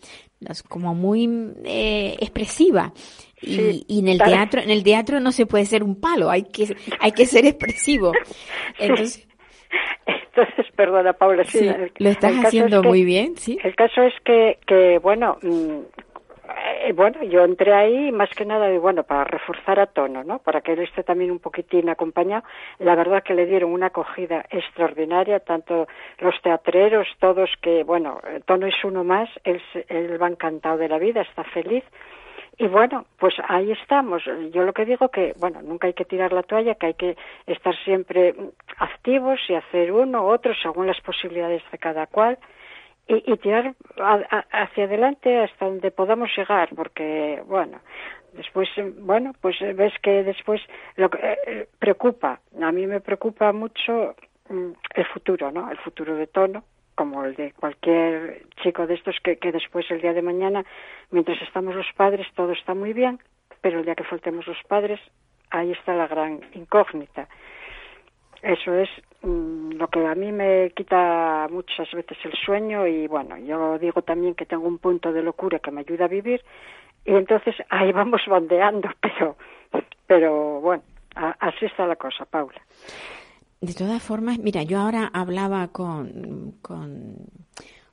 como muy eh, expresiva. Y, y, en el teatro, en el teatro no se puede ser un palo, hay que, hay que ser expresivo. [laughs] Entonces, [laughs] entonces, perdona, Paula, sí, lo estás haciendo muy bien, sí. El caso es que, que bueno, mm, eh, bueno, yo entré ahí más que nada, bueno, para reforzar a Tono, ¿no? Para que él esté también un poquitín acompañado. La verdad que le dieron una acogida extraordinaria, tanto los teatreros, todos que, bueno, Tono es uno más, él, él va encantado de la vida, está feliz. Y bueno, pues ahí estamos. Yo lo que digo que, bueno, nunca hay que tirar la toalla, que hay que estar siempre activos y hacer uno, otro, según las posibilidades de cada cual y, tirar hacia adelante hasta donde podamos llegar, porque, bueno, después, bueno, pues ves que después lo que eh, preocupa, a mí me preocupa mucho mm, el futuro, ¿no? El futuro de Tono, como el de cualquier chico de estos que, después el día de mañana, mientras estamos los padres, todo está muy bien, pero el día que faltemos los padres, ahí está la gran incógnita. Eso es mm, lo que a mí me quita muchas veces el sueño y bueno, yo digo también que tengo un punto de locura que me ayuda a vivir y entonces ahí vamos [laughs] bandeando, pero, pero bueno, así está la cosa, Paula. De todas formas, mira, yo ahora hablaba con, con,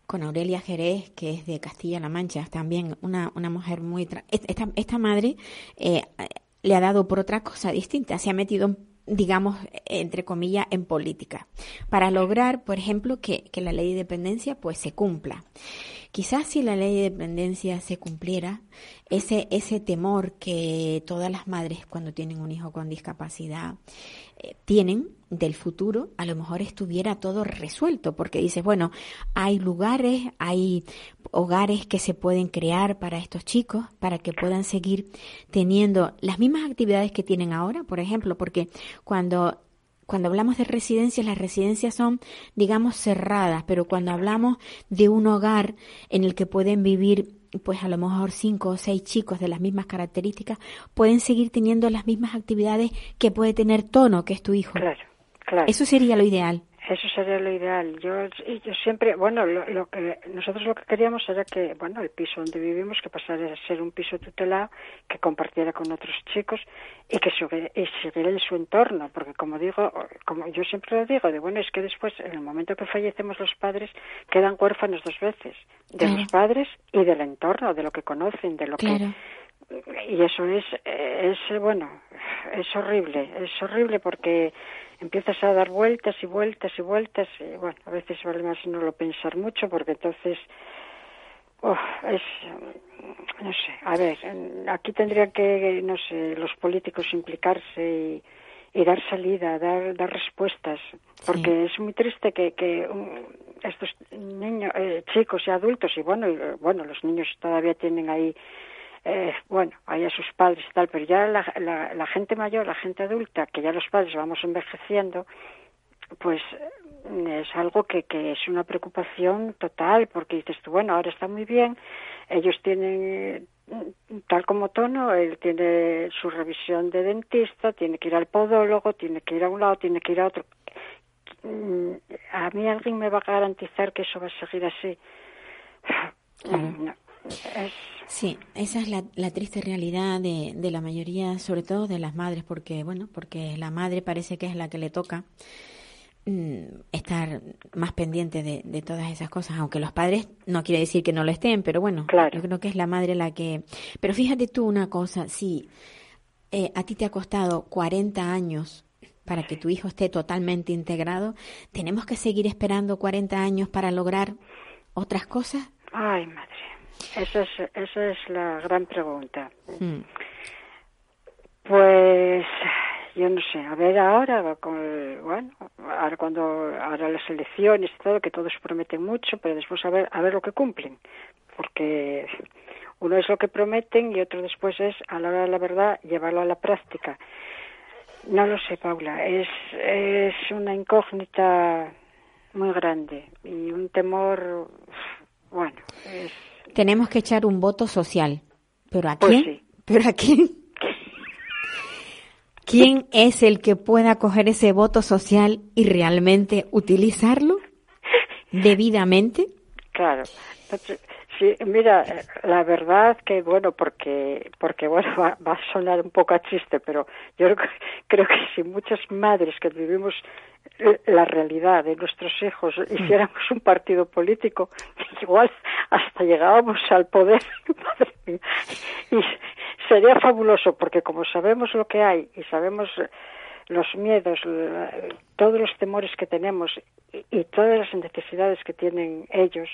con Aurelia Jerez, que es de Castilla-La Mancha, también una, una mujer muy... esta, esta madre eh, le ha dado por otra cosa distinta, se ha metido digamos, entre comillas, en política, para lograr, por ejemplo, que, que, la ley de dependencia pues se cumpla. Quizás si la ley de dependencia se cumpliera, ese, ese temor que todas las madres cuando tienen un hijo con discapacidad eh, tienen del futuro, a lo mejor estuviera todo resuelto, porque dices, bueno, hay lugares, hay hogares que se pueden crear para estos chicos, para que puedan seguir teniendo las mismas actividades que tienen ahora, por ejemplo, porque cuando cuando hablamos de residencias, las residencias son, digamos, cerradas, pero cuando hablamos de un hogar en el que pueden vivir pues a lo mejor cinco o seis chicos de las mismas características pueden seguir teniendo las mismas actividades que puede tener Tono, que es tu hijo. Claro, Eso sería lo ideal. Eso sería lo ideal. Yo, yo siempre, bueno, lo, que nosotros lo que queríamos era que, bueno, el piso donde vivimos que pasara a ser un piso tutelado, que compartiera con otros chicos y que siguiera en su entorno, porque como digo, como yo siempre lo digo, de bueno es que después, en el momento que fallecemos los padres, quedan huérfanos dos veces, de los padres y del entorno, de lo que conocen, de lo que y eso es, es bueno, es horrible, es horrible porque empiezas a dar vueltas y vueltas y vueltas y bueno, a veces vale más no lo pensar mucho porque entonces oh, es no sé, a ver, aquí tendrían que, no sé, los políticos implicarse y, dar salida, dar, dar respuestas, porque es muy triste que, que estos niños, eh, chicos y adultos, y bueno, y, bueno, los niños todavía tienen ahí eh, bueno, hay a sus padres y tal, pero ya la, la, gente mayor, la gente adulta, que ya los padres vamos envejeciendo, pues eh, es algo que, que es una preocupación total, porque dices tú, bueno, ahora está muy bien, ellos tienen tal como tono, él tiene su revisión de dentista, tiene que ir al podólogo, tiene que ir a un lado, tiene que ir a otro. Mm, a mí alguien me va a garantizar que eso va a seguir así. No, Sí, esa es la, la triste realidad de, de, la mayoría, sobre todo de las madres, porque bueno, porque la madre parece que es la que le toca mm, estar más pendiente de, de, todas esas cosas, aunque los padres no quiere decir que no lo estén, pero bueno, yo creo que es la madre la que. Pero fíjate tú una cosa, si eh, a ti te ha costado 40 años para que tu hijo esté totalmente integrado, tenemos que seguir esperando 40 años para lograr otras cosas. Ay, madre. Esa es, esa es la gran pregunta. Hmm. Pues yo no sé, a ver ahora, con, bueno, ahora cuando, ahora las elecciones y todo, que todos prometen mucho, pero después a ver, a ver lo que cumplen, porque uno es lo que prometen y otro después es, a la hora de la verdad, llevarlo a la práctica. No lo sé, Paula, es, es una incógnita muy grande y un temor, bueno, es tenemos que echar un voto social. ¿Pero a pues quién? ¿Pero a quién? ¿Quién es el que pueda coger ese voto social y realmente utilizarlo debidamente? Claro. Sí, mira, la verdad que bueno, porque porque bueno va, va, a sonar un poco a chiste, pero yo creo que si muchas madres que vivimos la realidad de nuestros hijos hiciéramos un partido político, [laughs] igual hasta llegábamos al poder, [laughs] y sería fabuloso porque como sabemos lo que hay y sabemos los miedos, todos los temores que tenemos y, todas las necesidades que tienen ellos,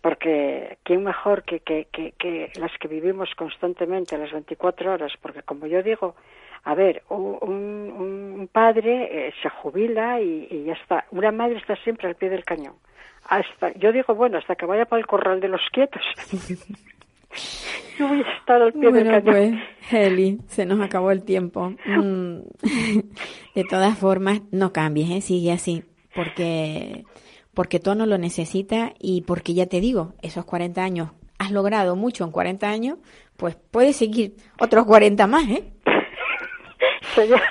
porque quién mejor que, que, que, las que vivimos constantemente las 24 horas, porque como yo digo, a ver, un, un padre eh, se jubila y, y, ya está. Una madre está siempre al pie del cañón. Hasta, yo digo, bueno, hasta que vaya para el corral de los quietos. [laughs] yo voy a estar al pie del cañón. Pues, Heli, se nos acabó el tiempo. Mm. [laughs] de todas formas, no cambies, ¿eh? sigue así, porque porque no lo necesita y porque ya te digo, esos 40 años, has logrado mucho en 40 años, pues puedes seguir otros 40 más, ¿eh? Sería,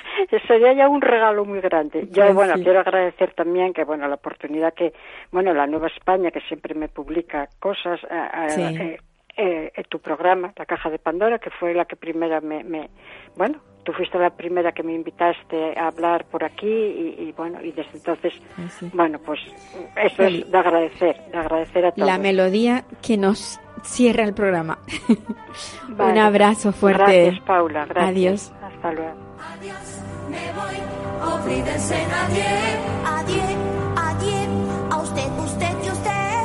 sería ya [laughs] un regalo muy grande. Yo, bueno, quiero agradecer también que, bueno, la oportunidad que, bueno, la Nueva España, que siempre me publica cosas, eh, eh, eh, tu programa, La Caja de Pandora, que fue la que primera me, me, bueno, tú fuiste la primera que me invitaste a hablar por aquí y, bueno, y desde entonces, bueno, pues eso es de agradecer, de agradecer a todos. La melodía que nos cierra el programa. [laughs] Un abrazo fuerte. Gracias, Paula. Gracias. Adiós. Hasta luego. Adiós, me voy, olvídense nadie. Adiós, adiós, a usted, usted y usted.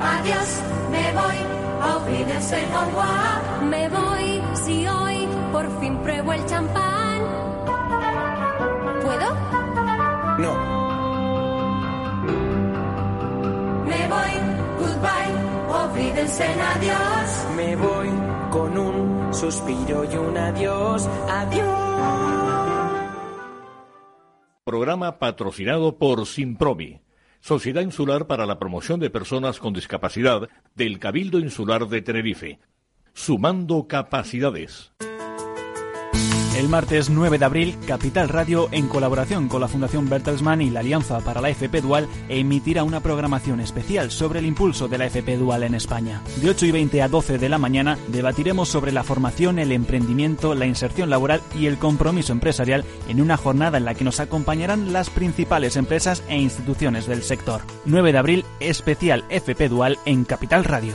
Adiós, me voy, olvídense no Me voy, si hoy por fin pruebo el champán. ¿Puedo? No. Adiós. Me voy con un suspiro y un adiós. Adiós. Programa patrocinado por Simpromi, Sociedad Insular para la Promoción de Personas con Discapacidad del Cabildo Insular de Tenerife. sumando capacidades. El martes 9 de abril, Capital Radio, en colaboración con la Fundación Bertelsmann y la Alianza para la FP Dual, emitirá una programación especial sobre el impulso de la FP Dual en España. De 8 y 20 a 12 de la mañana debatiremos sobre la formación, el emprendimiento, la inserción laboral y el compromiso empresarial en una jornada en la que nos acompañarán las principales empresas e instituciones del sector. 9 de abril, especial FP Dual en Capital Radio.